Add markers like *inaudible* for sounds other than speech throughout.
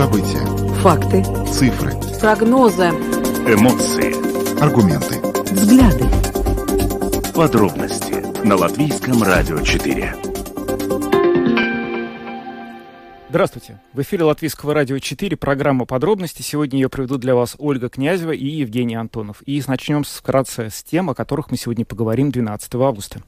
События. Факты. Цифры. Прогнозы. Эмоции. Аргументы. Взгляды. Подробности на Латвийском радио 4. Здравствуйте. В эфире Латвийского радио 4 программа «Подробности». Сегодня ее проведут для вас Ольга Князева и Евгений Антонов. И начнем вкратце с тем, о которых мы сегодня поговорим 12 августа.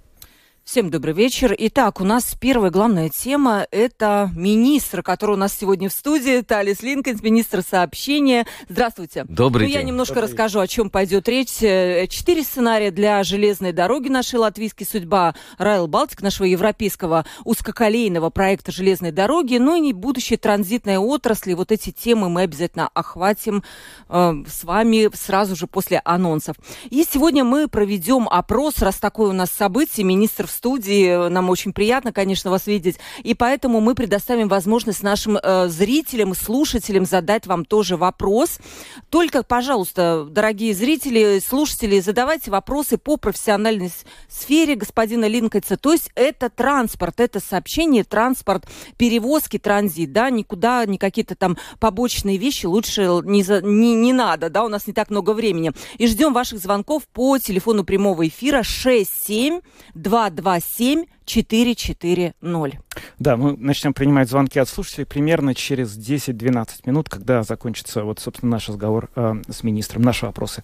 Всем добрый вечер. Итак, у нас первая главная тема – это министр, который у нас сегодня в студии, Талис Линкольн, министр сообщения. Здравствуйте. Добрый ну, день. Я немножко Добрый расскажу, о чем пойдет речь. Э, Четыре сценария для железной дороги нашей латвийской судьба Райл Балтик, нашего европейского узкоколейного проекта железной дороги, ну и будущей транзитной отрасли. Вот эти темы мы обязательно охватим э, с вами сразу же после анонсов. И сегодня мы проведем опрос, раз такое у нас событие, министр в студии. Нам очень приятно, конечно, вас видеть. И поэтому мы предоставим возможность нашим э, зрителям, слушателям задать вам тоже вопрос. Только, пожалуйста, дорогие зрители, слушатели, задавайте вопросы по профессиональной сфере господина Линкольца. То есть это транспорт, это сообщение, транспорт, перевозки, транзит, да, никуда, ни какие-то там побочные вещи лучше не, за- не, не надо, да, у нас не так много времени. И ждем ваших звонков по телефону прямого эфира 67 227 440. Да, мы начнем принимать звонки от слушателей примерно через 10-12 минут, когда закончится, вот, собственно, наш разговор э, с министром, наши вопросы.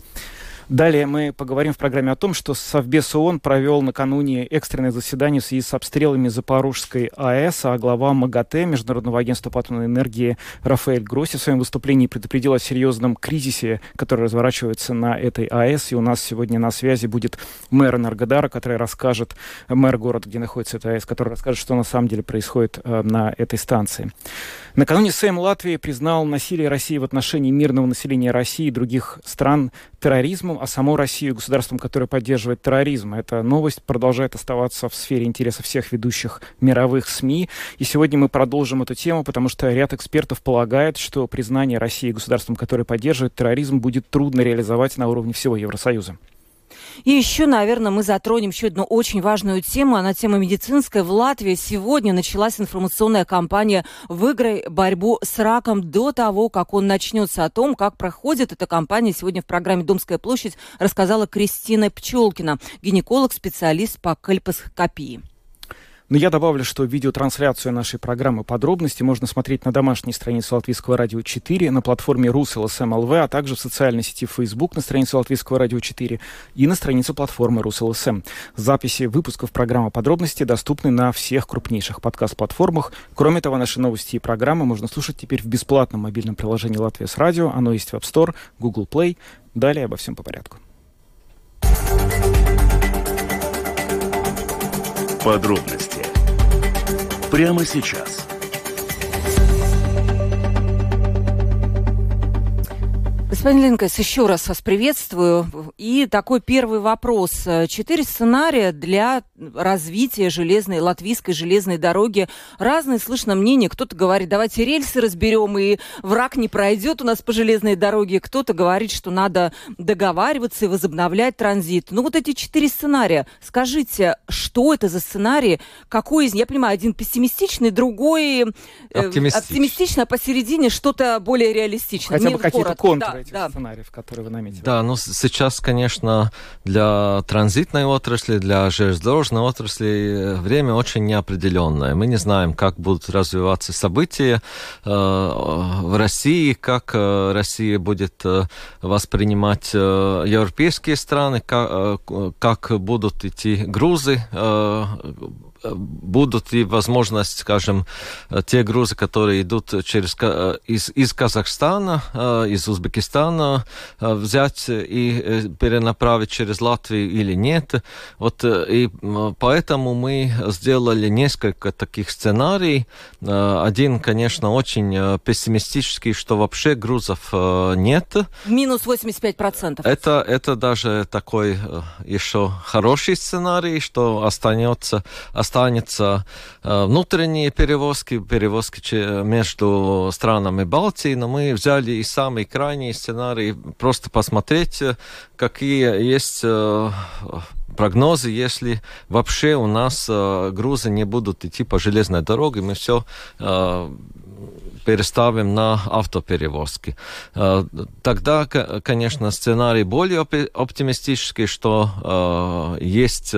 Далее мы поговорим в программе о том, что Совбез ООН провел накануне экстренное заседание в связи с обстрелами Запорожской АЭС, а глава МАГАТЭ, Международного агентства по атомной энергии Рафаэль Гросси в своем выступлении предупредил о серьезном кризисе, который разворачивается на этой АЭС. И у нас сегодня на связи будет мэр Энергодара, который расскажет, мэр города, где находится эта АЭС, который расскажет, что на самом деле происходит э, на этой станции. Накануне Сейм Латвии признал насилие России в отношении мирного населения России и других стран терроризмом, а саму Россию государством, которое поддерживает терроризм. Эта новость продолжает оставаться в сфере интереса всех ведущих мировых СМИ. И сегодня мы продолжим эту тему, потому что ряд экспертов полагает, что признание России государством, которое поддерживает терроризм, будет трудно реализовать на уровне всего Евросоюза. И еще, наверное, мы затронем еще одну очень важную тему. Она тема медицинская. В Латвии сегодня началась информационная кампания «Выиграй борьбу с раком» до того, как он начнется. О том, как проходит эта кампания, сегодня в программе «Домская площадь» рассказала Кристина Пчелкина, гинеколог, специалист по кальпоскопии. Но я добавлю, что видеотрансляцию нашей программы подробности можно смотреть на домашней странице Латвийского радио 4, на платформе Rus.LSM.lv, а также в социальной сети Facebook на странице Латвийского радио 4 и на странице платформы Rus.LSM. Записи выпусков программы подробности доступны на всех крупнейших подкаст-платформах. Кроме того, наши новости и программы можно слушать теперь в бесплатном мобильном приложении «Latvijas Radio». Оно есть в App Store, Google Play. Далее обо всем по порядку. Подробности прямо сейчас. Господин Линкес, еще раз вас приветствую. И такой первый вопрос. Четыре сценария для развития железной, латвийской железной дороги. Разные слышно мнения. Кто-то говорит, давайте рельсы разберем, и враг не пройдет у нас по железной дороге. Кто-то говорит, что надо договариваться и возобновлять транзит. Ну вот эти четыре сценария. Скажите, что это за сценарии? Какой из них? Я понимаю, один пессимистичный, другой э, Оптимистичный. оптимистичный, а посередине что-то более реалистичное. Хотя Мне бы какие-то контуры Да, этих да. сценариев, которые вы наметили. Да, ну сейчас, конечно, для транзитной отрасли, для железнодорожной отрасли э, время очень неопределенное. Мы не знаем, как будут развиваться события э, в России, как э, Россия будет э, воспринимать э, европейские страны, как, э, к- как будут идти грузы, э, будут и возможность, скажем, э, те грузы, которые идут через, э, из, из Казахстана, э, из Узбекистана, э, взять и э, перенаправить через Латвию или нет. Вот э, и поэтому мы сделали несколько таких сценариев. Э, Один, конечно, очень э, пессимистический, что вообще грузов э, нет. Минус 85%. Это, это даже такой э, еще хороший сценарий, что останется, останется э, внутренние перевозки, перевозки между странами Балтии, но мы взяли и самый крайний сценарий, просто посмотреть, э, какие есть э, прогнозы, если вообще у нас грузы не будут идти по железной дороге, мы все переставим на автоперевозки. Тогда, конечно, сценарий более оптимистический, что есть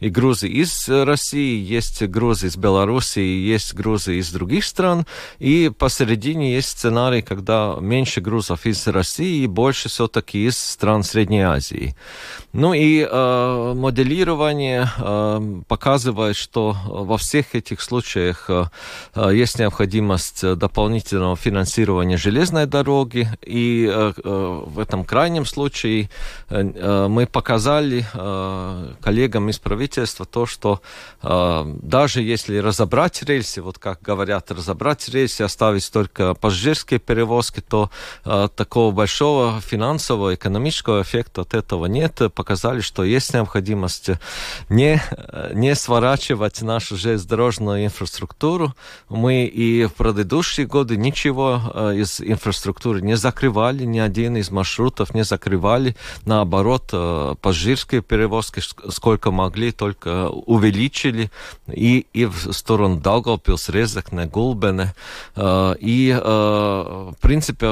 и грузы из России, есть грузы из Белоруссии, есть грузы из других стран, и посередине есть сценарий, когда меньше грузов из России и больше все-таки из стран Средней Азии. Ну и э, моделирование э, показывает, что во всех этих случаях э, есть необходимость дополнительного финансирования железной дороги. И э, э, в этом крайнем случае э, мы показали коллегам из правительства то, что даже если разобрать рельсы, вот как говорят, разобрать рельсы, оставить только пассажирские перевозки, то такого большого финансового, экономического эффекта от этого нет показали, что есть необходимость не, не сворачивать нашу железнодорожную инфраструктуру. Мы и в предыдущие годы ничего э, из инфраструктуры не закрывали, ни один из маршрутов не закрывали. Наоборот, э, пассажирские перевозки сколько могли, только увеличили и, и в сторону Даугавпилс, Резекне, Гулбене. Э, и, в принципе,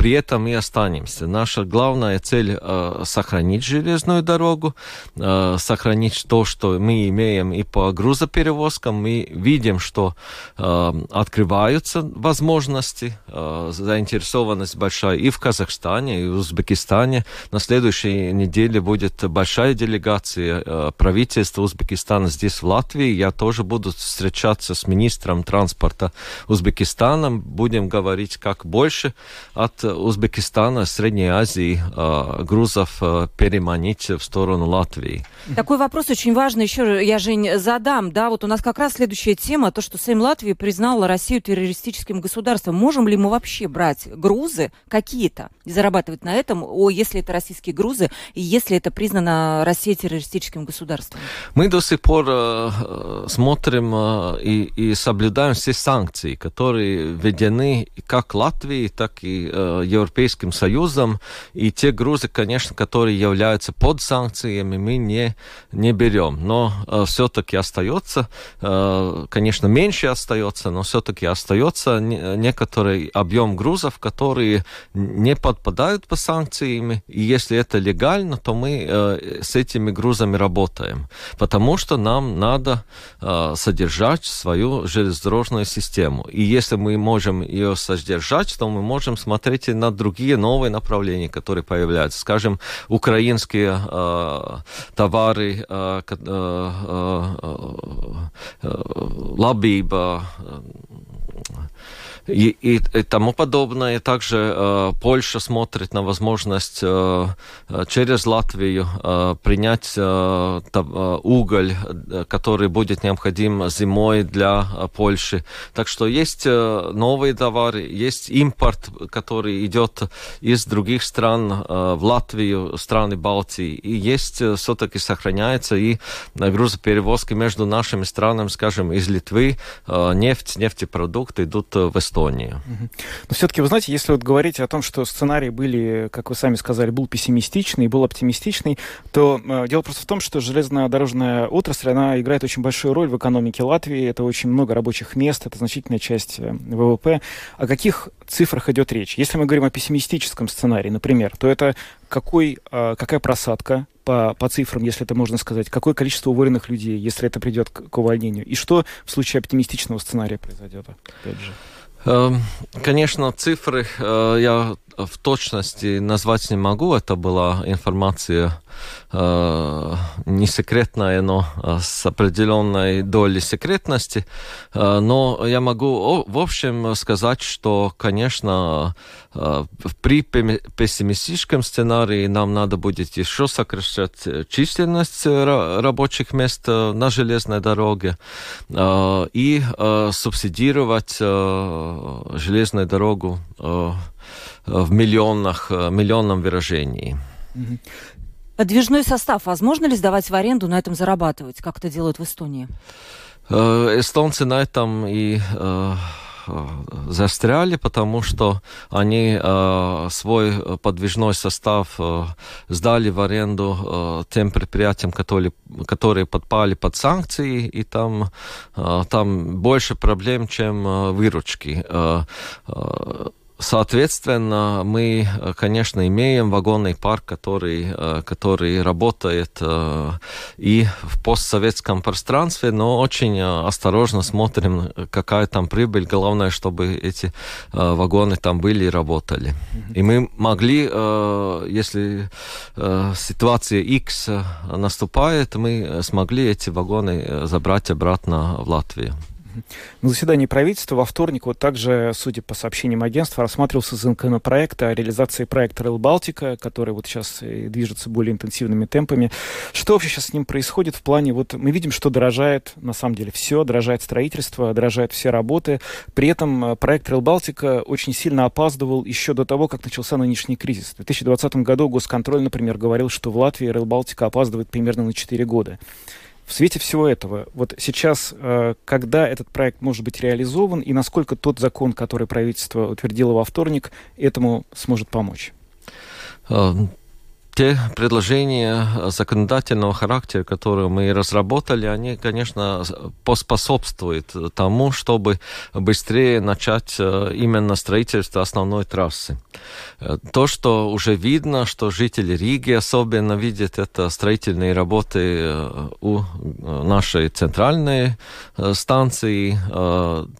при этом и останемся. Наша главная цель э, сохранить железную дорогу, э, сохранить то, что мы имеем и по грузоперевозкам. Мы видим, что э, открываются возможности, э, заинтересованность большая и в Казахстане, и в Узбекистане. На следующей неделе будет большая делегация э, правительства Узбекистана здесь, в Латвии. Я тоже буду встречаться с министром транспорта Узбекистана. Будем говорить, как больше от Узбекистана, Средней Азии э, грузов э, переманить в сторону Латвии. Такой вопрос очень важный. Еще я, Жень, задам. Да, вот у нас как раз следующая тема, то, что Сейм Латвии признала Россию террористическим государством. Можем ли мы вообще брать грузы какие-то и зарабатывать на этом, о, если это российские грузы, и если это признано Россией террористическим государством? Мы до сих пор э, смотрим э, и, и соблюдаем все санкции, которые введены как Латвии, так и э, Европейским Союзом, и те грузы, конечно, которые являются под санкциями, мы не, не берем. Но э, все-таки остается, э, конечно, меньше остается, но все-таки остается не, некоторый объем грузов, которые не подпадают по санкциями, и если это легально, то мы э, с этими грузами работаем, потому что нам надо э, содержать свою железнодорожную систему. И если мы можем ее содержать, то мы можем смотреть на другие новые направления, которые появляются. Скажем, украинские э, товары, э, э, э, э, лабиба, и, и, и тому подобное. Также э, Польша смотрит на возможность э, э через Латвию э, принять э, э, уголь, который будет необходим зимой для э, Польши. Так что есть э, новые товары, есть импорт, который идет из других стран э, в Латвию, страны Балтии. И есть э, все-таки сохраняется и грузоперевозки между нашими странами, скажем, из Литвы, э, нефть, нефтепродукты идут в Эстонию. Но все-таки, вы знаете, если вот говорить о том, что сценарии были, как вы сами сказали, был пессимистичный, был оптимистичный, то э, дело просто в том, что железнодорожная отрасль, она играет очень большую роль в экономике Латвии. Это очень много рабочих мест, это значительная часть э, ВВП. О каких цифрах идет речь? Если мы говорим о пессимистическом сценарии, например, то это какой, э, какая просадка по, по цифрам, если это можно сказать, какое количество уволенных людей, если это придет к, к увольнению, и что в случае оптимистичного сценария произойдет, опять же? Эм, конечно, цифры э, я в точности назвать не могу. Это была информация э, не секретная, но э, с определенной долей секретности. Но я могу в общем сказать, что, конечно, при пессимистическом сценарии нам надо будет еще сокращать численность рабочих мест на железной дороге э, и э, субсидировать э, железную дорогу э, в миллионах, э, миллионном выражении. Подвижной состав возможно ли сдавать в аренду, на этом зарабатывать, как это делают в Эстонии? Э, эстонцы на этом и э, застряли, потому что они свой подвижной состав сдали в аренду тем предприятиям, которые, которые подпали под санкции, и там, там больше проблем, чем выручки. Соответственно, мы, конечно, имеем вагонный парк, который, э, который работает э, и в постсоветском пространстве, но очень э, осторожно смотрим, какая там прибыль. Главное, чтобы эти вагоны там были и работали. И мы могли, если ситуация X наступает, мы смогли эти вагоны забрать обратно в Латвию. На заседании правительства во вторник вот также, судя по сообщениям агентства, рассматривался законопроект о реализации проекта Rail Балтика, который вот сейчас движется более интенсивными темпами. Что вообще сейчас с ним происходит в плане, вот мы видим, что дорожает, на самом деле, все, дорожает строительство, дорожают все работы. При этом э, проект Rail Балтика очень сильно опаздывал еще до того, как начался нынешний кризис. В 2020 году Госконтроль, например, говорил, что в Латвии Rail Балтика опаздывает примерно на 4 года. В свете всего этого, вот сейчас, э, когда этот проект может быть реализован и насколько тот закон, который правительство утвердило во вторник, этому сможет помочь? Э, те предложения законодательного характера, которые мы разработали, они, конечно, поспособствуют тому, чтобы быстрее начать э, именно строительство основной трассы. Э, то, что уже видно, что жители Риги особенно видят это строительные работы э, у нашей центральной станции,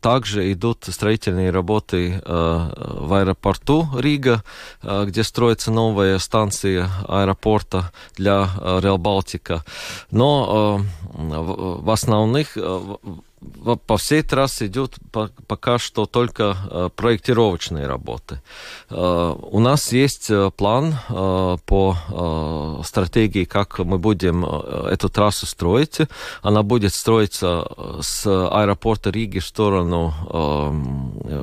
также идут строительные работы в аэропорту Рига, где строится новая станция аэропорта для Реал Балтика. Но в основных по всей трассе идет пока что только э, проектировочные работы. Э, у нас есть э, план по стратегии, как мы будем эту трассу строить. Она будет строиться с аэропорта Риги в сторону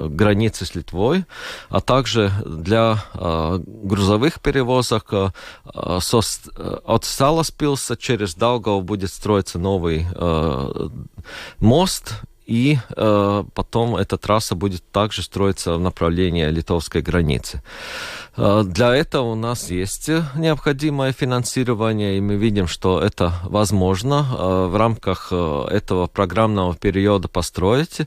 границы с Литвой, а также для грузовых перевозок от Саласпилса через Даугаву будет строиться новый мост, и э, потом эта трасса будет также строиться в направлении литовской границы. Э, для этого у нас есть необходимое финансирование, и мы видим, что это возможно э, в рамках э, этого программного периода построить.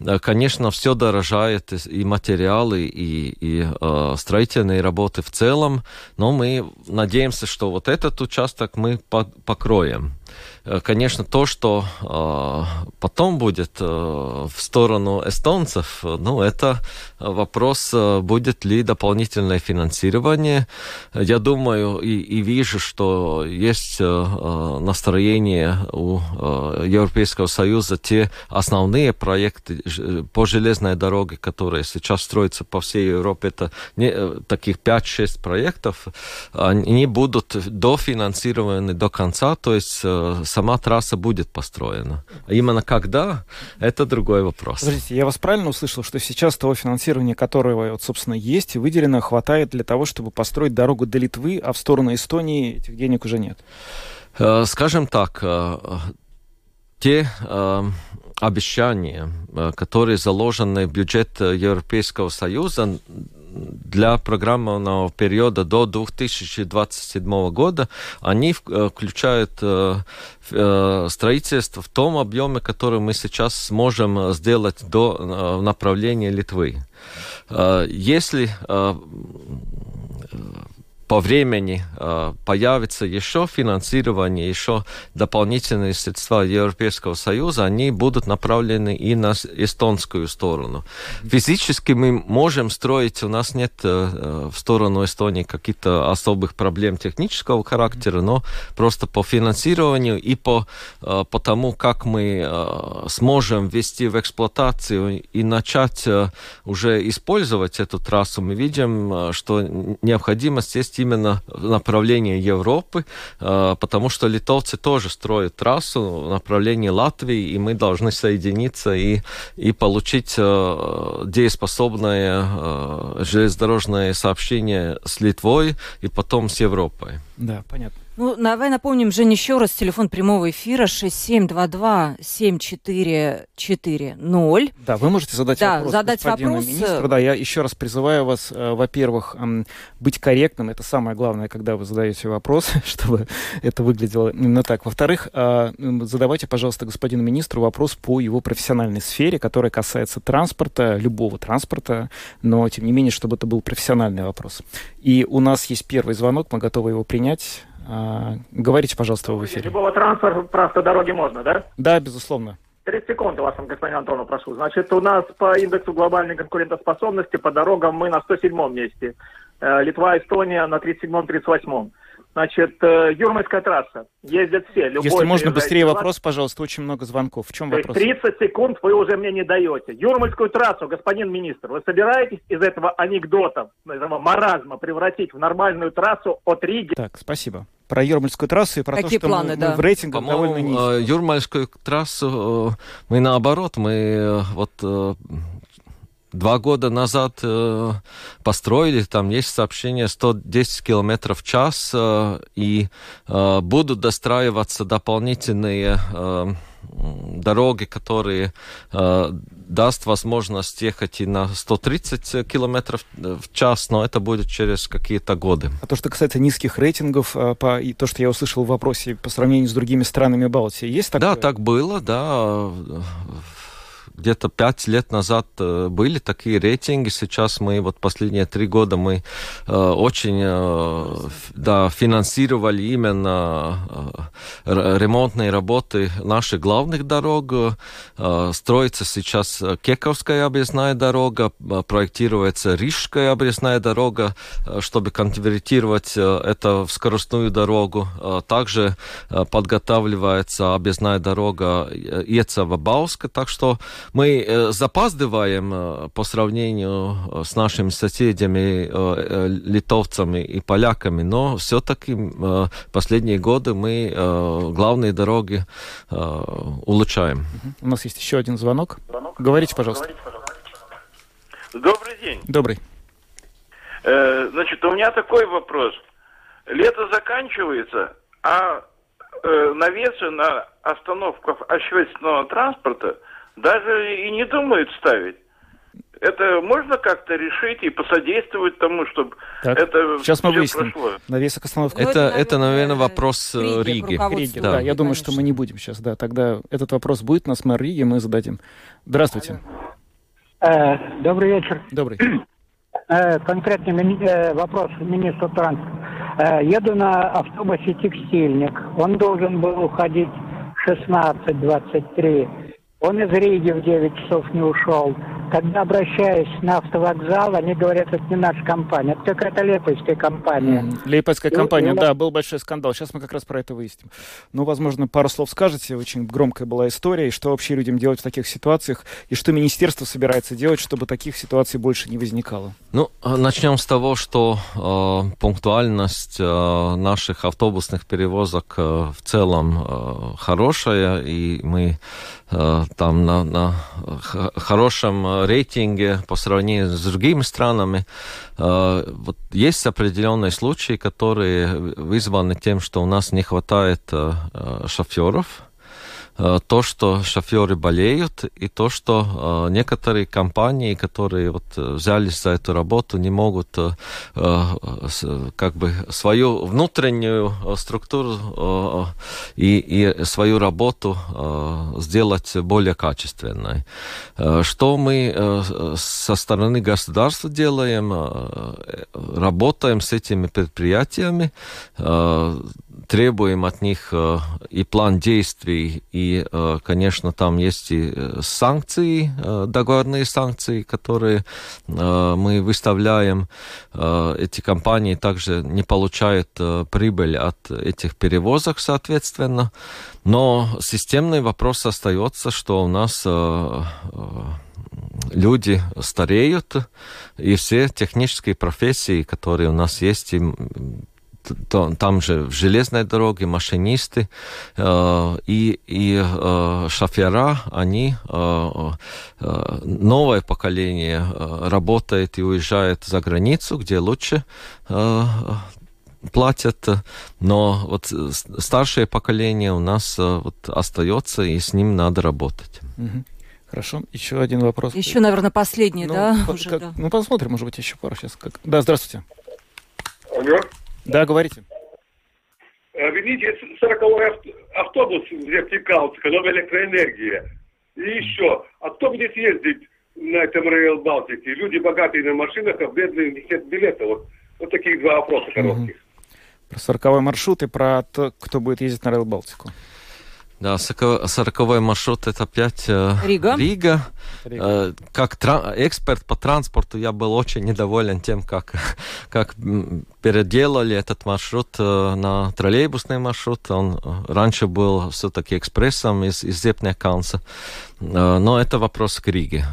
Э, конечно, все дорожает, и материалы, и, и э, строительные работы в целом, но мы надеемся, что вот этот участок мы покроем. Э, конечно, то, что э, потом будет э, в сторону эстонцев, ну, это вопрос, э, будет ли дополнительное финансирование. Я думаю и, и вижу, что есть э, э настроение у э, Европейского Союза те основные проекты по железной дороге, которые сейчас строятся по всей Европе, это не, э, таких 5-6 проектов, они будут дофинансированы до конца, то есть э, сама трасса будет построена. А именно когда, это другой вопрос. Подождите, я вас правильно услышал, что сейчас того финансирования, которое, вот, собственно, есть, выделено, хватает для того, чтобы построить дорогу до Литвы, а в сторону Эстонии этих денег уже нет? Э, скажем так, э, те э, обещания, которые заложены в бюджет Европейского Союза, для программного периода до 2027 года они э, включают э, э, строительство в том объеме, который мы сейчас сможем сделать до направления Литвы. Если по времени э, появится еще финансирование, еще дополнительные средства Европейского Союза, они будут направлены и на эстонскую сторону. Физически мы можем строить, у нас нет э, в сторону Эстонии каких-то особых проблем технического характера, но просто по финансированию и по, э, по тому, как мы э, сможем ввести в эксплуатацию и начать э, уже использовать эту трассу, мы видим, э, что необходимость есть именно в направлении Европы, э, потому что литовцы тоже строят трассу в направлении Латвии, и мы должны соединиться и, и получить э, дееспособное э, железнодорожное сообщение с Литвой и потом с Европой. Да, понятно. Ну, давай напомним, Жень, еще раз телефон прямого эфира 6722-7440. Да, вы можете задать Да, вопрос задать господину вопрос. министру. Да, я еще раз призываю вас, э, во-первых, быть корректным. Это самое главное, когда вы задаете вопрос, *laughs* чтобы это выглядело именно так. Во-вторых, э, задавайте, пожалуйста, господину министру вопрос по его профессиональной сфере, которая касается транспорта, любого транспорта, но, тем не менее, чтобы это был профессиональный вопрос. И у нас есть первый звонок, мы готовы его принять. А, Говорите, пожалуйста, вы в эфире. Любого транспорта автодороги можно, да? Да, безусловно. 30 секунд у вас, господин Антонов, прошу. Значит, у нас по индексу глобальной конкурентоспособности по дорогам мы на 107 месте. Э, Литва, Эстония на 37-38. Значит, э, Юрмальская трасса. Ездят все. Любой Если можно быстрее власть- вопрос, пожалуйста, очень много звонков. В чем То вопрос? 30 секунд вы уже мне не даете. Юрмальскую трассу, господин министр, вы собираетесь из этого анекдота, из этого маразма превратить в нормальную трассу от Риги Так, спасибо. Про Юрмальскую трассу и про Какие то, что мы- планы, мы, да? в рейтингах довольно По-моему, низко. э, Юрмальскую трассу э, мы наоборот, мы э, вот э, два года назад э, построили, там есть сообщение 110 километров в час, э, и э, будут достраиваться дополнительные э, дороги, которые э, даст возможность ехать и на 130 километров в час, но это будет через какие-то годы. А то, что касается низких рейтингов, а, по, и то, что я услышал в вопросе по сравнению с другими странами Балтии, есть такое? Да, так было, да. Где-то пять лет назад э, были такие рейтинги. Сейчас мы вот последние три года мы э, очень э, да, финансировали именно ремонтные работы наших главных дорог. Строится сейчас Кековская объездная дорога, проектируется Рижская объездная дорога, чтобы конвертировать это в скоростную дорогу. Также подготавливается объездная дорога Иецева-Бауска, так что мы э, запаздываем э, по сравнению э, с нашими соседями, литовцами и поляками, но все-таки последние годы мы главные дороги улучшаем. У нас есть еще один звонок. Говорите, пожалуйста. Добрый день. Добрый. Э, значит, у меня такой вопрос. Лето заканчивается, а э, навесы на остановках общественного транспорта даже и не думают ставить. Это можно как-то решить и посодействовать тому, чтобы Так, это сейчас мы выясним. прошло? Навесок остановка. Ну, это, это, это, наверное, наверное, вопрос э, Риги. руководству. Риги, Да. да. Я думаю, что конечно. мы не будем сейчас, да. Тогда этот вопрос будет нас мэр Риги, мы зададим. Здравствуйте. Э, Добрый вечер. Добрый. Э, Конкретный мини- э, вопрос министру транспорта. Еду на автобусе «Текстильник». Он должен был уходить в 16.23. Он из Риги в 9 часов не ушел. Когда обращаюсь на автовокзал, они говорят, это не наша компания, это какая-то лепойская компания. М, Лейпецкая И компания, и да, был большой скандал. Сейчас мы как раз про это выясним. Ну, возможно, пару слов скажете. Очень громкая была история. И что вообще людям делать в таких ситуациях? И что министерство собирается делать, чтобы таких ситуаций больше не возникало? Ну, э, начнем с того, что э, пунктуальность э, наших автобусных перевозок э, в целом э, хорошая, и мы э, там на, на х- хорошем э, рейтинге по сравнению с другими странами. Э, вот есть определенные случаи, которые вызваны тем, что у нас не хватает э, шоферов, то, что шоферы болеют, и то, что э, некоторые компании, которые вот э, взялись за эту работу, не могут э, э, как бы свою внутреннюю э, структуру э, и, и свою работу э, сделать более качественной. Э, Что мы э, со стороны государства делаем? Э, Работаем с этими предприятиями, э, требуем от них э, и план действий, и, э, конечно, там есть и э, санкции, договорные санкции, которые мы выставляем. Эти компании также не получают прибыль от этих перевозок, соответственно. Но системный вопрос остается, что у нас люди стареют, и все технические профессии, которые у нас есть, то- там же в железной дороге машинисты э, и, и э, шофера, они, э, э, новое поколение э, работает и уезжает за границу, где лучше э, платят, но вот старшее поколение у нас вот остается, и с ним надо работать. Угу. Хорошо, еще один вопрос. Еще, наверное, последний, ну, да? По, уже, как, да? Ну, посмотрим, может быть, еще пару сейчас. Как... Да, здравствуйте. Алло. Да, говорите. Видите, 40-й автобус в Вертикалце, новая электроэнергия. И еще, а кто будет ездить на этом Рейл Балтике? Люди богатые на машинах, а бедные нет билета. Вот, вот такие два вопроса коротких. Угу. Про 40 маршрут и про то, кто будет ездить на Рейл Балтику. Да, 40 маршрут это опять э, Рига. Рига. Рига. Э, как эксперт по транспорту я был очень недоволен тем, как, *laughs* как переделали этот маршрут э, на троллейбусный маршрут. Он раньше был все-таки экспрессом из, из Зепниеккалнса. Но это вопрос к Риге.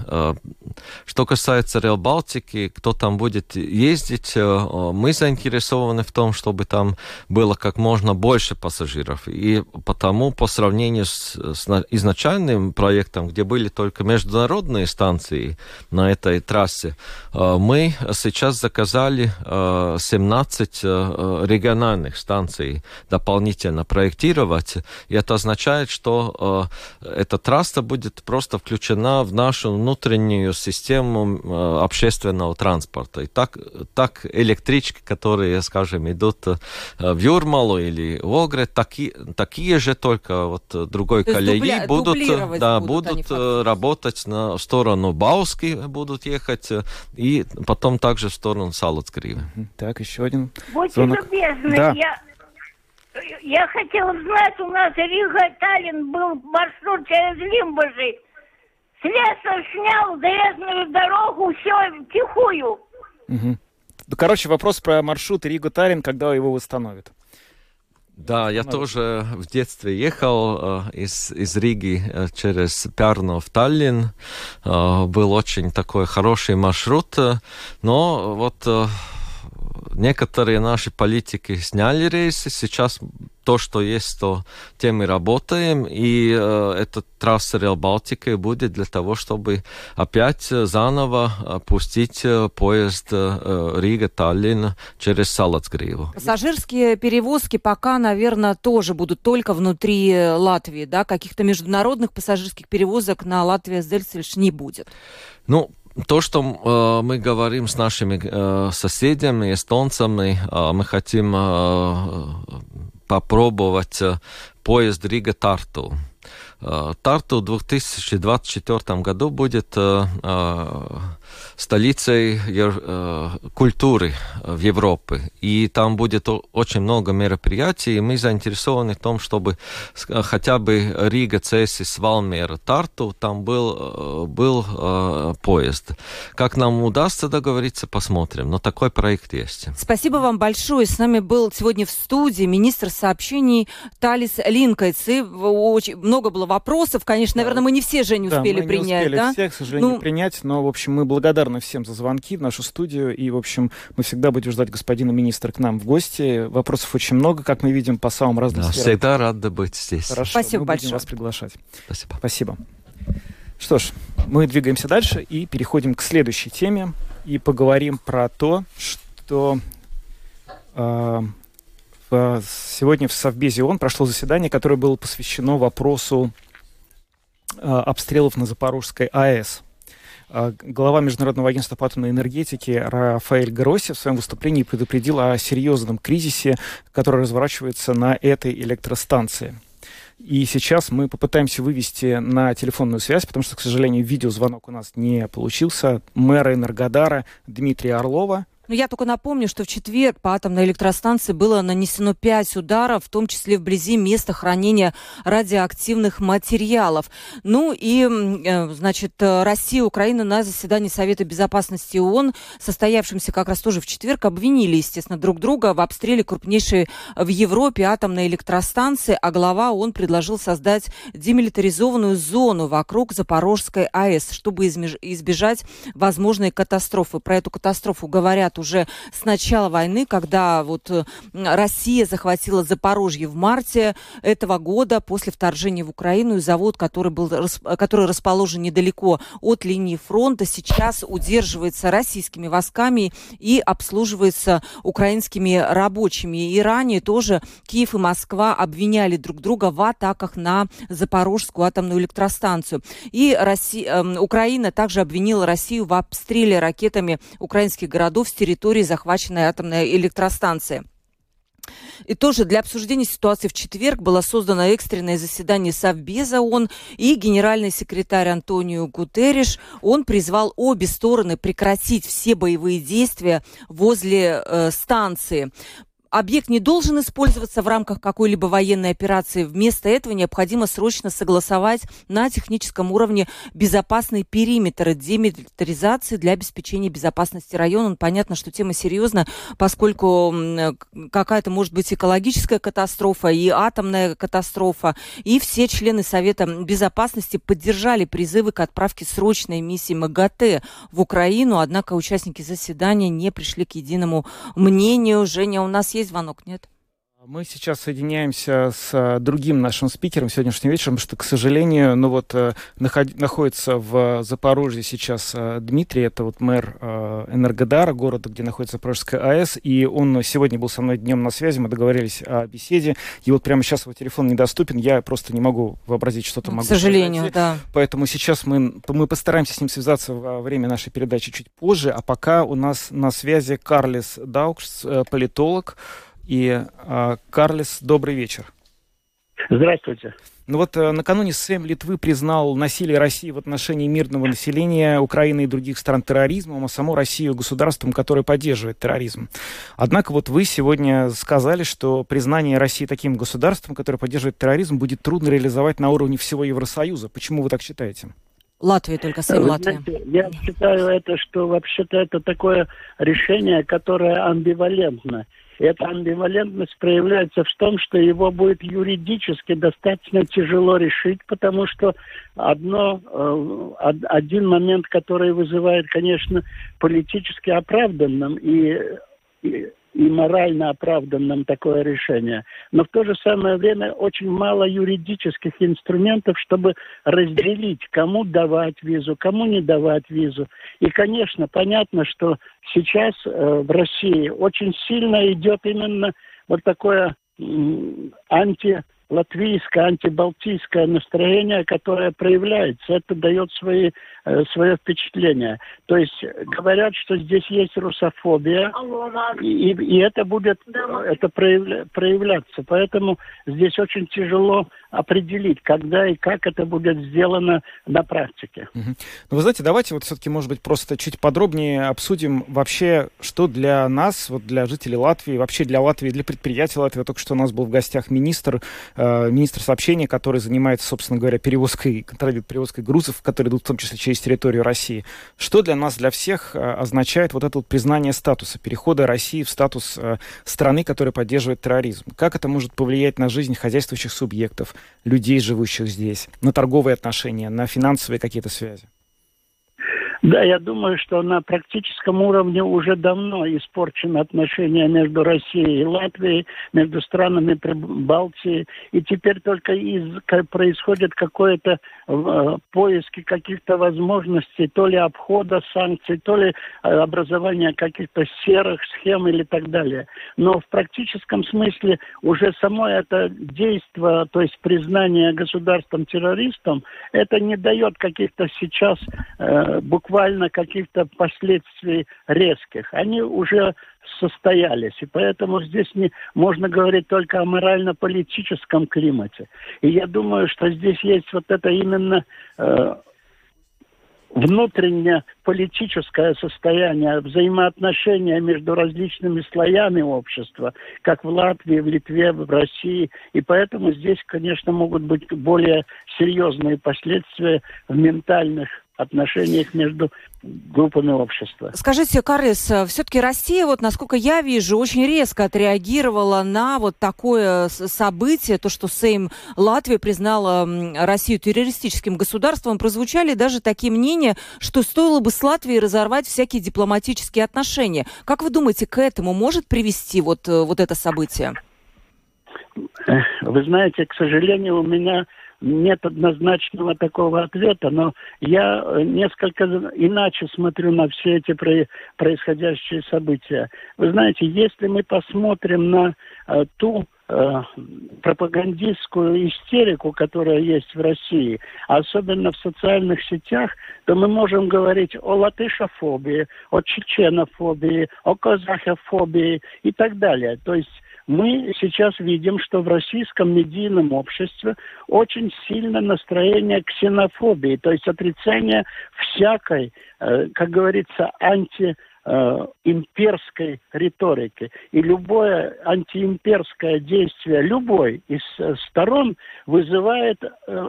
Что касается Реал Балтики, кто там будет ездить, мы заинтересованы в том, чтобы там было как можно больше пассажиров. И потому по сравнению с, с изначальным проектом, где были только международные станции на этой трассе, мы сейчас заказали 17 региональных станций дополнительно проектировать. И это означает, что эта трасса будет просто включена в нашу внутреннюю систему э, общественного транспорта. И так, так электрички, которые, скажем, идут э, в Юрмалу или в Огре, таки, такие же, только вот другой То колеи дубля, будут, будут, да, будут они работать на сторону Бауски, будут ехать, и потом также в сторону Салацкривы. Так, еще один Будьте звонок. любезны, Да. я, я хотела знать, у нас Рига-Таллин был маршрут через Лимбажи. Слесарь снял железную дорогу, все тихую. Ну, Короче, вопрос про маршрут Рига-Тарин, когда его восстановят. Да, я тоже в детстве ехал э, из, из Риги э, через Пярну в Таллин. Э, был очень такой хороший маршрут, э, но вот э, некоторые наши политики сняли рейсы. Сейчас то, что есть, то тем и работаем. И э, эта трасса Реал Балтика будет для того, чтобы опять заново пустить э, поезд э, Рига-Таллин через Салацгриву. Пассажирские перевозки пока, наверное, тоже будут только внутри э, Латвии, да? Каких-то международных пассажирских перевозок на Латвия Зельцельш не будет. Ну, то, что э, мы говорим с нашими э, соседями, эстонцами, э, мы хотим э, попробовать э, поезд Рига-Тарту. Э, Тарту в 2024 году будет э, э, столицей э, культуры в Европе. И там будет очень много мероприятий, и мы заинтересованы в том, чтобы с- хотя бы Рига, Цесис, Валмера, Тарту, там был, э, был э, поезд. Как нам удастся договориться, посмотрим. Но такой проект есть. Спасибо вам большое. С нами был сегодня в студии министр сообщений Талис Линкайц. И очень много было вопросов. Конечно, наверное, мы не все же не Да, успели мы принять, не успели да? всех, к сожалению, Ну- принять, но, в общем, мы благодарны всем за звонки в нашу студию, и, в общем, мы всегда будем ждать господина министра к нам в гости. Вопросов очень много, как мы видим, по самым разным Да, сферам. всегда рады быть здесь. Хорошо, Спасибо мы большое. будем вас приглашать. Спасибо. Спасибо. Что ж, мы двигаемся дальше и переходим к следующей теме и поговорим про то, что э, в- сегодня в Совбезе ООН прошло заседание, которое было посвящено вопросу э, обстрелов на Запорожской АЭС. А, Глава Международного агентства по атомной энергетике Рафаэль Гросси в своем выступлении предупредил о серьезном кризисе, который разворачивается на этой электростанции. И сейчас мы попытаемся вывести на телефонную связь, потому что, к сожалению, видеозвонок у нас не получился, мэра Энергодара Дмитрия Орлова. Ну, я только напомню, что в четверг по атомной электростанции было нанесено пять ударов, в том числе вблизи места хранения радиоактивных материалов. Ну и, э, значит, э, Россия и Украина на заседании Совета Безопасности ООН, состоявшемся как раз тоже в четверг, обвинили, естественно, друг друга в обстреле крупнейшей в Европе атомной электростанции, а глава ООН предложил создать демилитаризованную зону вокруг Запорожской АЭС, чтобы избежать возможной катастрофы. Про эту катастрофу говорят назад, уже с начала войны, когда вот э, Россия захватила Запорожье в марте этого года после вторжения в Украину, и завод, который, был, который расположен недалеко от линии фронта, сейчас удерживается российскими войсками и обслуживается украинскими рабочими. И ранее тоже Киев и Москва обвиняли друг друга в атаках на Запорожскую атомную электростанцию. И Россия, э, Украина также обвинила Россию в обстреле ракетами украинских городов с территории захваченной атомной электростанции. И тоже для обсуждения ситуации в четверг было создано экстренное заседание Совбеза ООН и генеральный секретарь Антонио Гутерриш. Он призвал обе стороны прекратить все боевые действия возле э, станции объект не должен использоваться в рамках какой-либо военной операции. Вместо этого необходимо срочно согласовать на техническом уровне безопасный периметр демилитаризации для обеспечения безопасности района. Ну, понятно, что тема серьезная, поскольку какая-то может быть экологическая катастрофа и атомная катастрофа. И все члены Совета Безопасности поддержали призывы к отправке срочной миссии МАГАТЭ в Украину, однако участники заседания не пришли к единому мнению. Женя, у нас есть звонок, нет? Мы сейчас соединяемся с э, другим нашим спикером сегодняшним вечером, что, к сожалению, ну вот э, наход, находится в Запорожье сейчас э, Дмитрий, это вот мэр Энергодара, города, где находится Запорожская АЭС, и он сегодня был со мной днем на связи, мы договорились о беседе, и вот прямо сейчас его телефон недоступен, я просто не могу вообразить, что-то ну, могу К сожалению, произойти. да. Поэтому сейчас мы, мы постараемся с ним связаться во время нашей передачи чуть позже, а пока у нас на связи Карлис Даукс, политолог, и э, Карлес, добрый вечер. Здравствуйте. Ну вот э, накануне Сэм Литвы признал насилие России в отношении мирного населения Украины и других стран терроризмом, а саму Россию государством, которое поддерживает терроризм. Однако вот вы сегодня сказали, что признание России таким государством, которое поддерживает терроризм, будет трудно реализовать на уровне всего Евросоюза. Почему вы так считаете? Латвия только, Сэм, Вы Латвия. знаете, я считаю это, что вообще-то это такое решение, которое амбивалентно. Эта амбивалентность проявляется в том, что его будет юридически достаточно тяжело решить, потому что одно, э, один момент, который вызывает, конечно, политически оправданным и, и и морально оправданным такое решение. Но в то же самое время очень мало юридических инструментов, чтобы разделить, кому давать визу, кому не давать визу. И, конечно, понятно, что сейчас э, в России очень сильно идет именно вот такое э, анти латвийское, антибалтийское настроение, которое проявляется. Это дает свои, э, свое впечатление. То есть говорят, что здесь есть русофобия, и, и это будет это проявля, проявляться. Поэтому здесь очень тяжело определить, когда и как это будет сделано на практике. Угу. Ну, вы знаете, давайте вот все-таки, может быть, просто чуть подробнее обсудим вообще, что для нас, вот для жителей Латвии, вообще для Латвии, для предприятий Латвии. Только что у нас был в гостях министр, э, министр сообщения, который занимается, собственно говоря, перевозкой, контролирует перевозкой грузов, которые идут в том числе через территорию России. Что для нас, для всех э, означает вот это вот признание статуса, перехода России в статус э, страны, которая поддерживает терроризм? Как это может повлиять на жизнь хозяйствующих субъектов, людей, живущих здесь, на торговые отношения, на финансовые какие-то связи? Да, я думаю, что на практическом уровне уже давно испорчены отношения между Россией и Латвией, между странами Балтии. И теперь только из, происходит какое-то э, поиски каких-то возможностей, то ли обхода санкций, то ли э, образования каких-то серых схем или так далее. Но в практическом смысле уже само это действие, то есть признание государством террористом, это не дает каких-то сейчас э, буквально буквально каких-то последствий резких. Они уже состоялись. И поэтому здесь не, можно говорить только о морально-политическом климате. И я думаю, что здесь есть вот это именно э, внутреннее политическое состояние, взаимоотношения между различными слоями общества, как в Латвии, в Литве, в России. И поэтому здесь, конечно, могут быть более серьезные последствия в ментальных отношениях между группами общества. Скажите, Карлис, все-таки Россия, вот насколько я вижу, очень резко отреагировала на вот такое событие, то, что Сейм Латвии признала Россию террористическим государством. Прозвучали даже такие мнения, что стоило бы с Латвией разорвать всякие дипломатические отношения. Как вы думаете, к этому может привести вот, э, вот это событие? Вы знаете, к сожалению, у меня нет однозначного такого ответа, но я э, несколько иначе смотрю на все эти происходящие события. Вы знаете, если мы посмотрим на э, ту э, пропагандистскую истерику, которая есть в России, особенно в социальных сетях, то мы можем говорить о латышофобии, о чеченофобии, о казахофобии и так далее. То есть мы сейчас видим, что в российском медийном обществе очень сильно настроение ксенофобии, то есть отрицание всякой, э, как говорится, анти э, имперской риторики. И любое антиимперское действие любой из э, сторон вызывает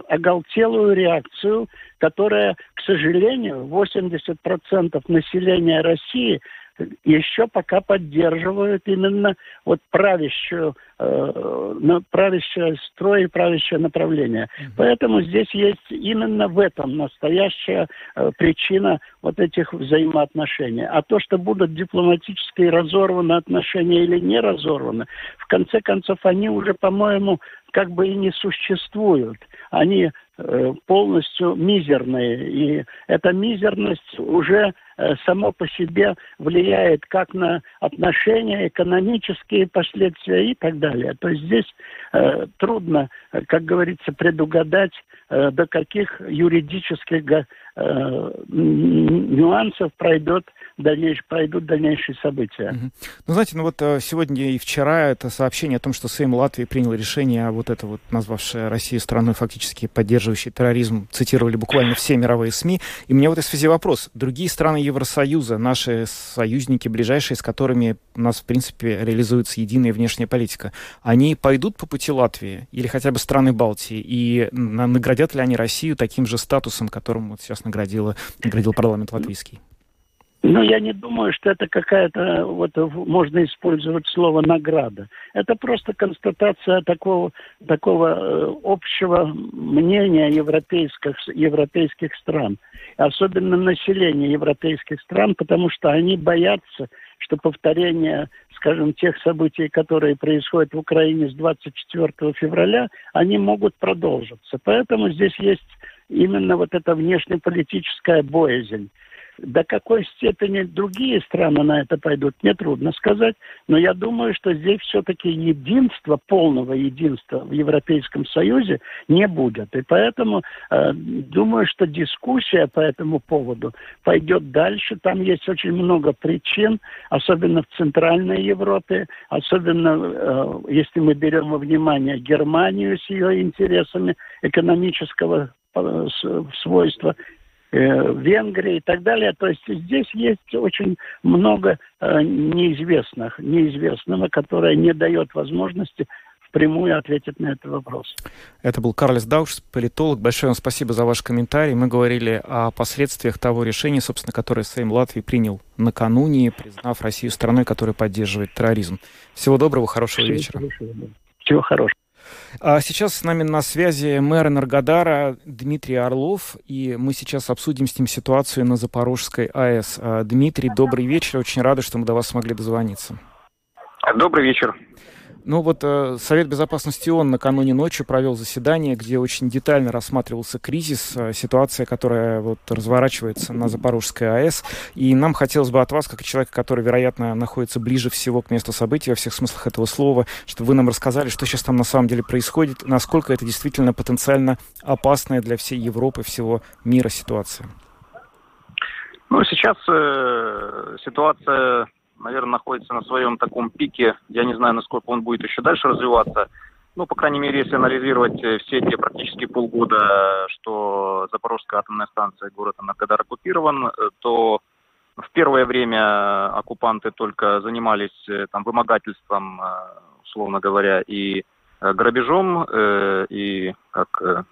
оголтелую реакцию, которая, к сожалению, 80% населения России еще пока поддерживают именно вот правящую, э, правящее строй и правящее направление. Mm-hmm. Поэтому здесь есть именно в этом настоящая э, причина вот этих взаимоотношений. А то, что будут дипломатически разорваны отношения или не разорваны, в конце концов, они уже, по-моему, как бы и не существуют. Они э, полностью мизерные. И эта мизерность уже само по себе влияет как на отношения, экономические последствия и так далее. То есть здесь э, трудно, э, как говорится, предугадать, э, до каких юридических э, нюансов пройдет дальнейш, пройдут дальнейшие события. Угу. Ну, знаете, ну вот э, сегодня и вчера это сообщение о том, что Сейм Латвии принял решение, вот это вот, назвавшее Россию страной фактически поддерживающей терроризм, цитировали буквально все мировые СМИ. И у меня в этой связи вопрос. Другие страны Евросоюза, наши союзники ближайшие, с которыми у нас, в принципе, реализуется единая внешняя политика, они пойдут по пути Латвии или хотя бы страны Балтии? И наградят ли они Россию таким же статусом, которым вот сейчас наградила, наградил парламент латвийский? Ну, я не думаю, что это какая-то, вот можно использовать слово награда. Это просто констатация такого, такого э, общего мнения европейских, европейских стран. Особенно населения европейских стран, потому что они боятся, что повторение, скажем, тех событий, которые происходят в Украине с 24 февраля, они могут продолжиться. Поэтому здесь есть именно вот эта внешнеполитическая боязнь. До какой степени другие страны на это пойдут, мне трудно сказать. Но я думаю, что здесь все-таки единства, полного единства в Европейском Союзе не будет. И поэтому э, думаю, что дискуссия по этому поводу пойдет дальше. Там есть очень много причин, особенно в Центральной Европе, особенно э, если мы берем во внимание Германию с ее интересами экономического э, свойства Венгрии и так далее. То есть здесь есть очень много э, неизвестных, неизвестного, которое не дает возможности впрямую ответить на этот вопрос. Это был Карлес Дауш, политолог. Большое вам спасибо за ваш комментарий. Мы говорили о последствиях того решения, собственно, которое Сейм Латвии принял накануне, признав Россию страной, которая поддерживает терроризм. Всего доброго, хорошего Всего вечера. Хорошего. Всего хорошего. А сейчас с нами на связи мэр Энергодара Дмитрий Орлов, и мы сейчас обсудим с ним ситуацию на Запорожской АЭС. А, Дмитрий, добрый вечер, очень рады, что мы до вас смогли дозвониться. Добрый вечер. Ну вот э, Совет Безопасности ООН накануне ночью провел заседание, где очень детально рассматривался кризис, э, ситуация, которая вот разворачивается на Запорожской АЭС. И нам хотелось бы от вас, как человека, который, вероятно, находится ближе всего к месту событий во всех смыслах этого слова, чтобы вы нам рассказали, что сейчас там на самом деле происходит, насколько это действительно потенциально опасная для всей Европы, всего мира ситуация. Ну, сейчас э, ситуация наверное, находится на своем таком пике. Я не знаю, насколько он будет еще дальше развиваться. Ну, по крайней мере, если анализировать э, все эти практически полгода, что Запорожская атомная станция, город Энергодар оккупирован, э, то в первое время оккупанты только занимались э, там вымогательством, условно говоря, и грабежом, и как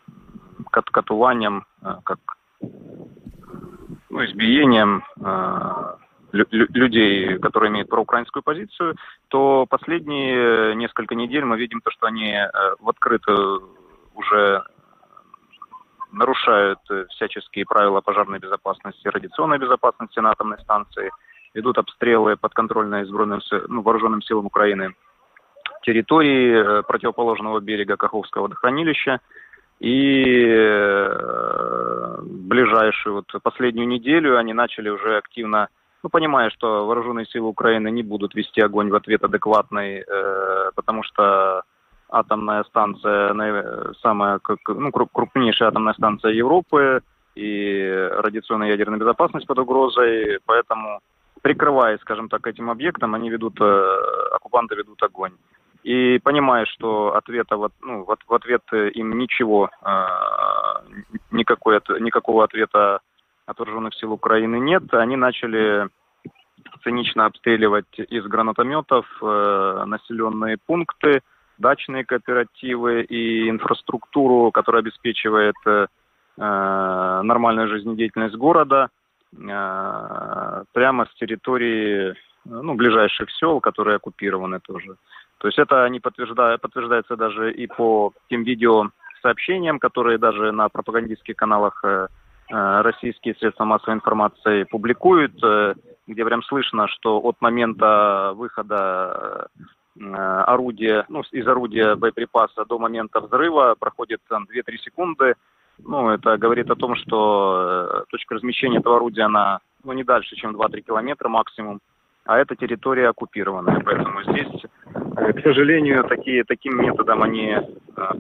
катуванием, как избиением людей, которые имеют проукраинскую позицию, то последние несколько недель мы видим то, что они в открытую уже нарушают всяческие правила пожарной безопасности, радиационной безопасности на атомной станции, ведут обстрелы подконтрольные сбройным, ну, вооруженным силам Украины территории противоположного берега Каховского водохранилища. И э, ближайшую вот последнюю неделю они начали уже активно, ну, понимая, что вооруженные силы Украины не будут вести огонь в ответ адекватный, э, потому что атомная станция, самая ну, крупнейшая атомная станция Европы, и радиационная ядерная безопасность под угрозой, поэтому прикрываясь, скажем так, этим объектом, они ведут, э, оккупанты ведут огонь. И понимая, что ответа, ну, в ответ им ничего, а, никакой, никакого ответа от сил Украины нет, они начали цинично обстреливать из гранатометов э, населенные пункты, дачные кооперативы и инфраструктуру, которая обеспечивает э, нормальную жизнедеятельность города э, прямо с территории ну, ближайших сел, которые оккупированы тоже. То есть это не подтверждает, подтверждается даже и по тем видеосообщениям, которые даже на пропагандистских каналах э, э, российские средства массовой информации публикуют, э, где прям слышно, что от момента выхода орудия, ну, из орудия боеприпаса до момента взрыва проходит там 2-3 секунды. Ну, это говорит о том, что точка размещения этого орудия, она ну, не дальше, чем 2-3 километра максимум а эта территория оккупированная. Поэтому здесь, э, к сожалению, такие, таким методом они э,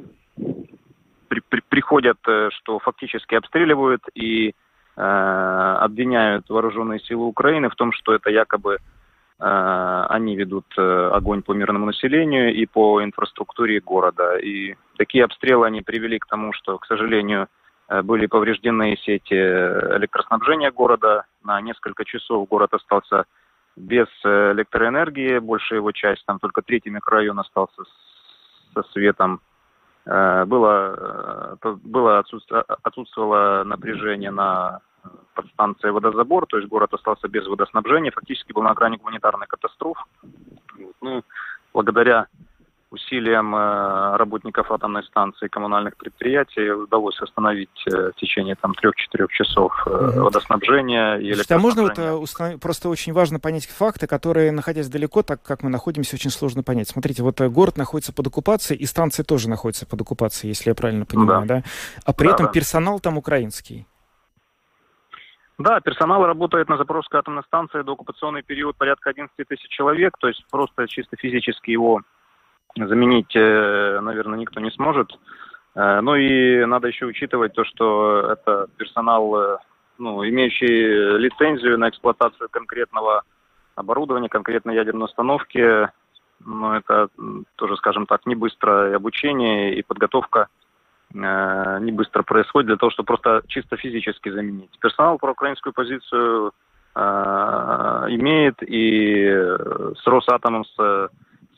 при, при, приходят, э, что фактически обстреливают и э, обвиняют вооруженные силы Украины в том, что это якобы э, они ведут э, огонь по мирному населению и по инфраструктуре города. И такие обстрелы они привели к тому, что, к сожалению, были повреждены сети электроснабжения города. На несколько часов город остался без э, электроэнергии, большая его часть, там только третий микрорайон остался со светом. Э, было, э, было отсутствовало напряжение на подстанции водозабор, то есть город остался без водоснабжения, фактически был на грани гуманитарной катастрофы. Ну, благодаря усилиям э, работников атомной станции и коммунальных предприятий удалось остановить э, в течение там трех-четырех часов угу. водоснабжение и Слушайте, а можно вот установить, просто очень важно понять факты, которые, находясь далеко, так как мы находимся, очень сложно понять. Смотрите, вот город находится под оккупацией, и станция тоже находится под оккупацией, если я правильно понимаю, да? да? А при да, этом да. персонал там украинский. Да, персонал работает на Запорожской атомной станции до оккупационный период порядка 11 тысяч человек, то есть просто чисто физически его заменить, э, наверное, никто не сможет. Э, ну и надо еще учитывать то, что это персонал, э, ну, имеющий лицензию на эксплуатацию конкретного оборудования, конкретной ядерной установки. Ну, это тоже, скажем так, не быстрое обучение и подготовка не быстро происходит для того, чтобы просто чисто физически заменить. Персонал про украинскую позицию имеет, и с Росатомом, с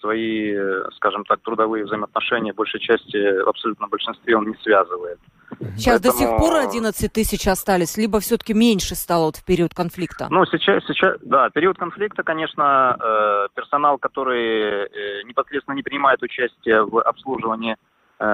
свои, скажем так, трудовые взаимоотношения в большей части, в абсолютном большинстве он не связывает. Сейчас Поэтому... до сих пор 11 тысяч остались, либо все-таки меньше стало вот в период конфликта? Ну, сейчас, сейчас да, период конфликта, конечно, э, персонал, который э, непосредственно не принимает участие в обслуживании э,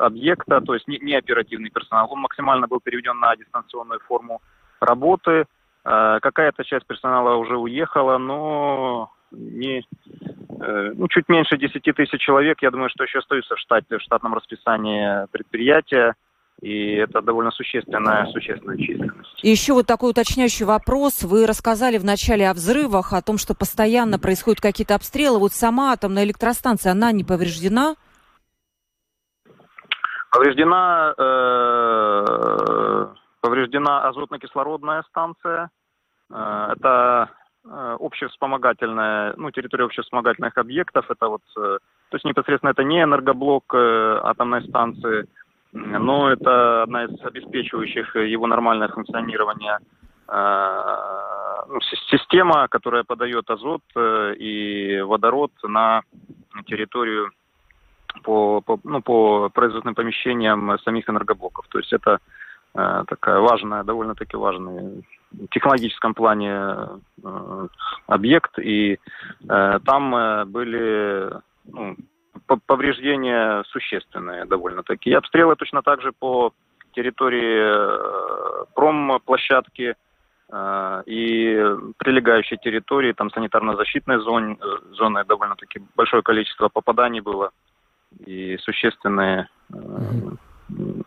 объекта, то есть не, не оперативный персонал, он максимально был переведен на дистанционную форму работы. Э, какая-то часть персонала уже уехала, но не, э, ну, чуть меньше 10 тысяч человек, я думаю, что еще остаются в, штате, в штатном расписании предприятия. И это довольно существенная, существенная численность. И еще вот такой уточняющий вопрос. Вы рассказали в начале о взрывах, о том, что постоянно происходят какие-то обстрелы. Вот сама атомная электростанция, она не повреждена? Повреждена, э, повреждена азотно-кислородная станция. Э, это общевспомогательная, ну, территория общевспомогательных объектов, это вот, э, то есть непосредственно это не энергоблок э, атомной станции, но это одна из обеспечивающих его нормальное функционирование ну, система, которая подает азот и водород на территорию по, по, ну, по производственным помещениям самих энергоблоков. То есть это э, такая важная, довольно-таки важный в технологическом плане э, объект, и э, там э, были ну, повреждения существенные довольно-таки. И обстрелы точно так же по территории э, промплощадки э, и прилегающей территории, там санитарно-защитной зоны, э, зоны довольно-таки большое количество попаданий было и существенные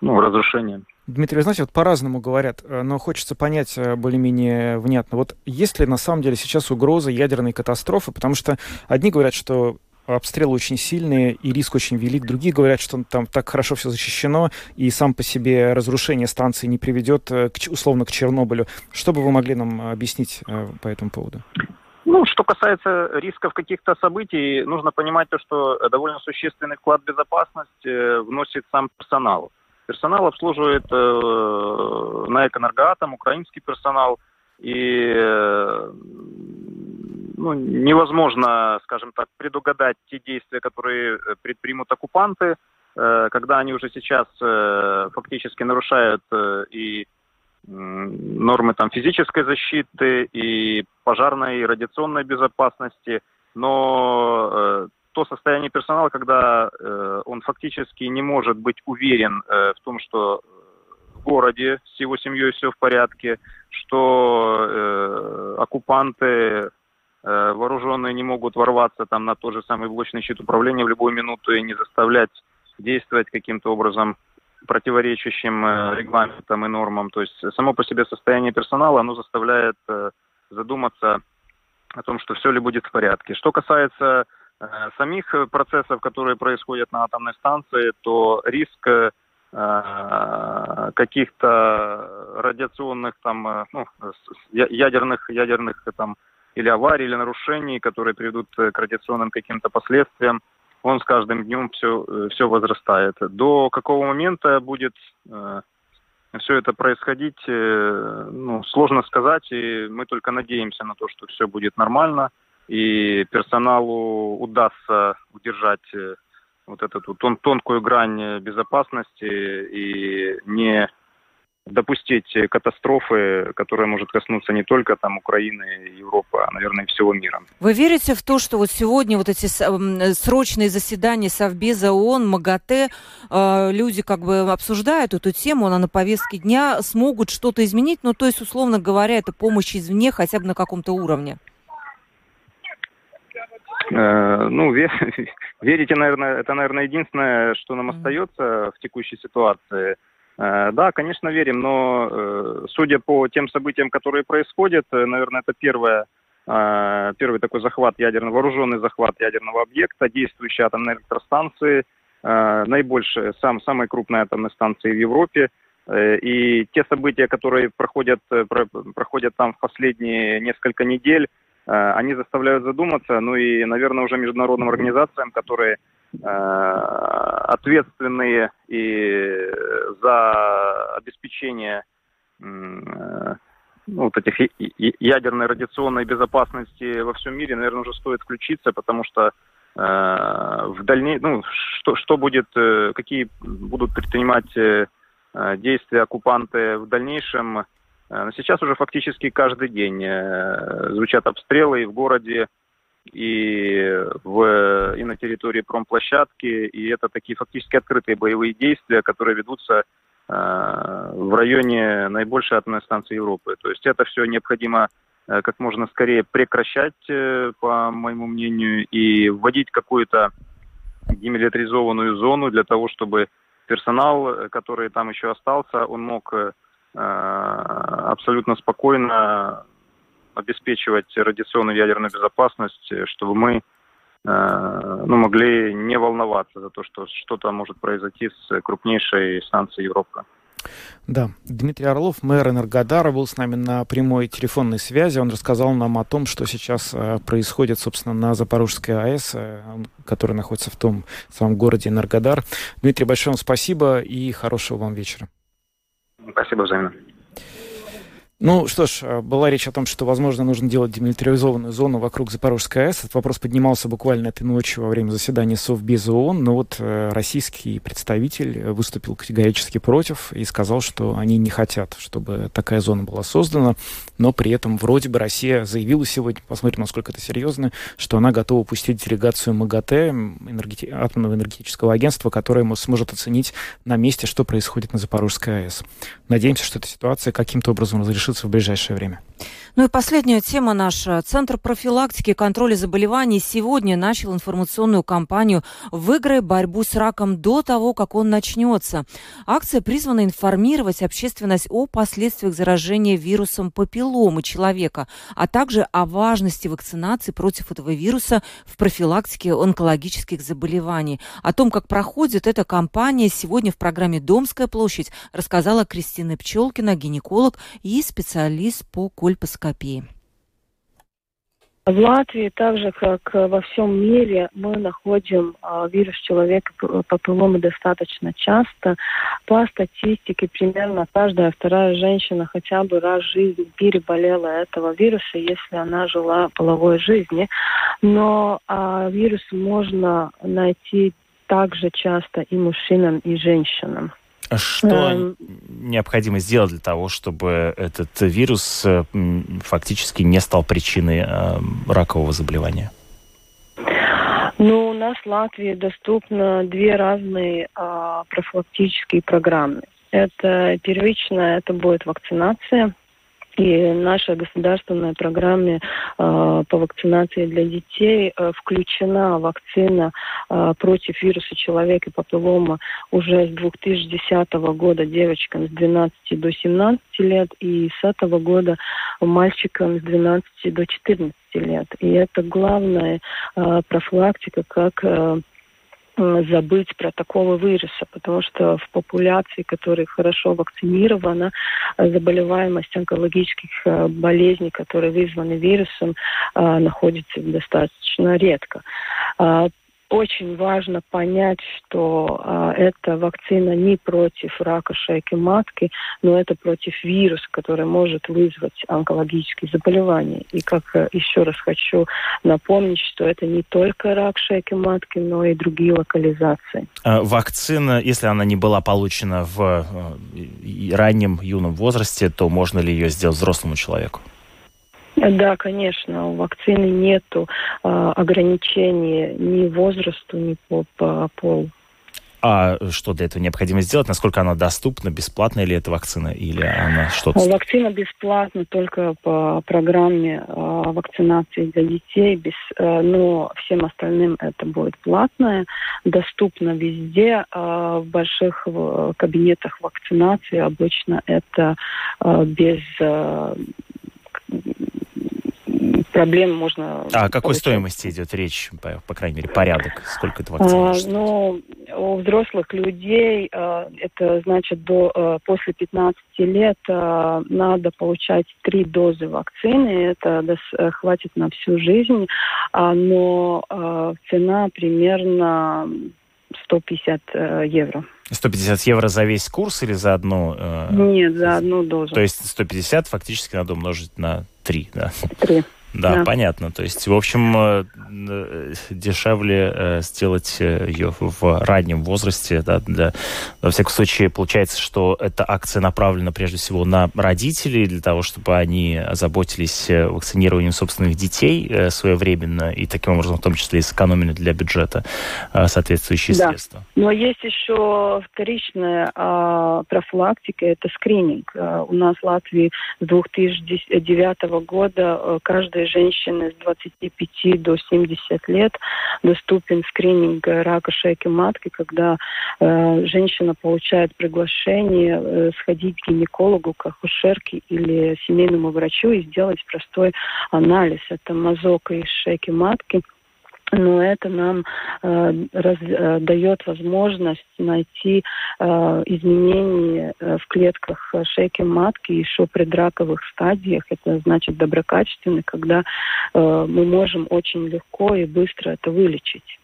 ну, разрушения. Дмитрий, знаете, вот по-разному говорят, но хочется понять более-менее внятно. Вот есть ли на самом деле сейчас угроза ядерной катастрофы? Потому что одни говорят, что обстрелы очень сильные и риск очень велик. Другие говорят, что там так хорошо все защищено, и сам по себе разрушение станции не приведет э, к, условно к Чернобылю. Что бы вы могли нам объяснить э, по этому поводу? Ну, что касается рисков каких-то событий, нужно понимать то, что довольно существенный вклад в безопасность э, вносит сам персонал. Персонал обслуживает э, на Эконергоатом, украинский персонал, и ну, невозможно, скажем так, предугадать те действия, которые э, предпримут оккупанты, э, когда они уже сейчас э, фактически нарушают и нормы там физической защиты и пожарной и радиационной безопасности, но то состояние персонала, когда он фактически не может быть уверен в том, что в городе с его семьей все в порядке, что оккупанты Э, вооруженные не могут ворваться там на тот же самый блочный щит управления в любую минуту и не заставлять действовать каким-то образом противоречащим э, регламентам и нормам. То есть само по себе состояние персонала, оно заставляет э, задуматься о том, что все ли будет в порядке. Что касается самих процессов, которые происходят на атомной станции, то риск каких-то радиационных там ну, ядерных ядерных там или аварий, или нарушений, которые приведут э, к радиационным каким-то последствиям, он с каждым днем все, э, все возрастает. До какого момента будет э, все это происходить, э, ну, сложно сказать, и мы только надеемся на то, что все будет нормально, и персоналу удастся удержать э, вот эту вот тон, тонкую грань безопасности и не допустить катастрофы, которая может коснуться не только там Украины, Европы, а, наверное, всего мира. Вы верите в то, что вот сегодня вот эти срочные заседания Совбеза ООН, МАГАТЭ, э, люди как бы обсуждают эту тему, она на повестке дня, смогут что-то изменить, ну, то есть, условно говоря, это помощь извне хотя бы на каком-то уровне? Э, ну, *laughs* верите, наверное, это, наверное, единственное, что нам остается в текущей ситуации – Э, да, конечно, верим, но э, судя по тем событиям, которые происходят, наверное, это первое, первый такой захват ядерного, вооруженный захват ядерного объекта, действующей атомной электростанции, наибольшая, сам, самая крупная атомная станция в Европе. И те события, которые проходят, проходят там в последние несколько недель, они заставляют задуматься, ну и, наверное, уже международным организациям, которые Э, ответственные и за обеспечение э, ну, вот этих ядерной радиационной безопасности во всем мире, наверное, уже стоит включиться, потому что э, в дальнейшем, ну, что, что будет, э, какие будут предпринимать э, действия оккупанты в дальнейшем. Э, сейчас уже фактически каждый день э, звучат обстрелы и в городе, и, в, и на территории промплощадки, и это такие фактически открытые боевые действия, которые ведутся э, в районе наибольшей атомной станции Европы. То есть это все необходимо э, как можно скорее прекращать, э, по моему мнению, и вводить какую-то демилитаризованную зону для того, чтобы персонал, который там еще остался, он мог э, абсолютно спокойно обеспечивать радиационную ядерную безопасность, э, чтобы мы э, ну, могли не волноваться за то, что что-то может произойти с крупнейшей станцией Европы. Да, Дмитрий Орлов, мэр Энергодара, был с нами на прямой телефонной связи. Он рассказал нам о том, что сейчас э, происходит, собственно, на Запорожской АЭС, э, который находится в том самом городе Энергодар. Дмитрий, большое вам спасибо и хорошего вам вечера. Спасибо взаимно. Ну что ж, э, была речь о том, что, возможно, нужно делать демилитаризованную зону вокруг Запорожской АЭС. Этот вопрос поднимался буквально этой ночью во время заседания Совбеза ООН, но вот э, российский представитель выступил категорически против и сказал, что они не хотят, чтобы такая зона была создана, но при этом вроде бы Россия заявила сегодня, посмотрим, насколько это серьезно, что она готова пустить делегацию МАГАТЭ, энергети... атомного энергетического агентства, которое сможет оценить на месте, что происходит на Запорожской АЭС. Надеемся, что эта ситуация каким-то образом разрешится решится в ближайшее время. Ну и последняя тема наша. Центр профилактики и контроля заболеваний сегодня начал информационную кампанию «Выиграй борьбу с раком до того, как он начнется». Акция призвана информировать общественность о последствиях заражения вирусом папилломы человека, а также о важности вакцинации против этого вируса в профилактике онкологических заболеваний. О том, как проходит эта кампания, сегодня в программе «Домская площадь» рассказала Кристина Пчелкина, гинеколог и специалист по кольпоскопии. В Латвии, так же как во всем мире, мы находим э, вирус человека папилломы достаточно часто. По статистике, примерно каждая вторая женщина хотя бы раз в жизни переболела этого вируса, если она жила половой жизни. Но э, вирус можно найти также часто и мужчинам, и женщинам. Что эм... необходимо сделать для того, чтобы этот вирус э, фактически не стал причиной э, ракового заболевания? Ну, у нас в Латвии доступно две разные а, профилактические программы. Это первичная, это будет вакцинация и наша государственная программа э, по вакцинации для детей э, включена вакцина э, против вируса человека и папиллома уже с 2010 года девочкам с 12 до 17 лет и с этого года мальчикам с 12 до 14 лет. И это главная э, профилактика, как э, забыть про такого вируса, потому что в популяции, которая хорошо вакцинирована, э, заболеваемость онкологических э, болезней, которые вызваны вирусом, находится достаточно редко. А, очень важно понять, что э, эта вакцина не против рака шейки матки, но это против вируса, который может вызвать онкологические заболевания. И как э, еще раз хочу напомнить, что это не только рак шейки матки, но и другие локализации. А вакцина, если она не была получена в э, раннем юном возрасте, то можно ли ее сделать взрослому человеку? Да, конечно, у вакцины нету э, ограничений ни возрасту, ни по, по полу. А что для этого необходимо сделать? Насколько она доступна? Бесплатная ли эта вакцина? Или она что-то... Вакцина бесплатна только по программе э, вакцинации для детей, без, э, но всем остальным это будет платное, доступно везде. Э, в больших кабинетах вакцинации обычно это э, без... Э, проблем можно... А о какой получать. стоимости идет речь, по, по крайней мере, порядок? Сколько это вакцин? А, ну, у взрослых людей а, это значит до, а, после 15 лет а, надо получать три дозы вакцины. Это дос, а, хватит на всю жизнь, а, но а, цена примерно 150 э, евро. 150 евро за весь курс или за одну? Э, Нет, за одну дозу. То есть 150 фактически надо умножить на 3, да? 3. Да, да, понятно. То есть, в общем, э, э, дешевле э, сделать ее в раннем возрасте. Да, для, во всяком случае, получается, что эта акция направлена прежде всего на родителей, для того, чтобы они озаботились вакцинированием собственных детей своевременно и таким образом, в том числе, и сэкономили для бюджета соответствующие да. средства. Но есть еще вторичная а, профилактика, это скрининг. А, у нас в Латвии с 2009 года женщины с 25 до 70 лет доступен скрининг рака шейки матки, когда э, женщина получает приглашение э, сходить к гинекологу, к акушерке или семейному врачу и сделать простой анализ. Это мазок из шейки матки – но это нам э, раз, э, дает возможность найти э, изменения э, в клетках шейки матки еще при драковых стадиях. Это значит доброкачественный, когда э, мы можем очень легко и быстро это вылечить.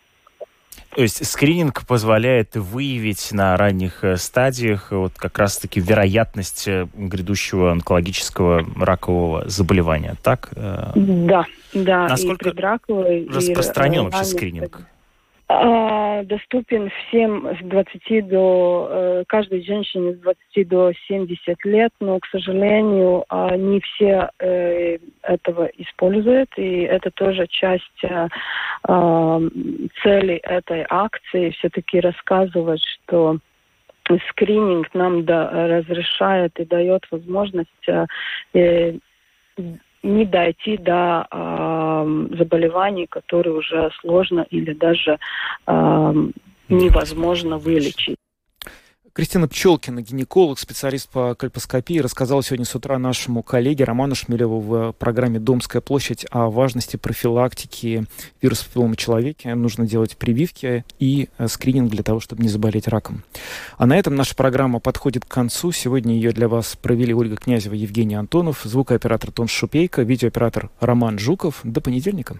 То есть скрининг позволяет выявить на ранних э, стадиях вот как раз-таки вероятность э, грядущего онкологического ракового заболевания, так? Да, да. Насколько и предраковый, распространен и, вообще скрининг? А, доступен всем с 20 до, э, каждой женщине с 20 до 70 лет, но, к сожалению, не все э, этого используют, и это тоже часть э, цели этой акции, все-таки рассказывать, что скрининг нам да, разрешает и дает возможность не дойти до э, заболеваний, которые уже сложно или даже э, невозможно вылечить. Кристина Пчелкина, гинеколог, специалист по кальпоскопии, рассказала сегодня с утра нашему коллеге Роману Шмелеву в программе «Домская площадь» о важности профилактики вируса папиллома человека. Нужно делать прививки и э, скрининг для того, чтобы не заболеть раком. А на этом наша программа подходит к концу. Сегодня ее для вас провели Ольга Князева, Евгений Антонов, звукооператор Тон Шупейко, видеооператор Роман Жуков. До понедельника.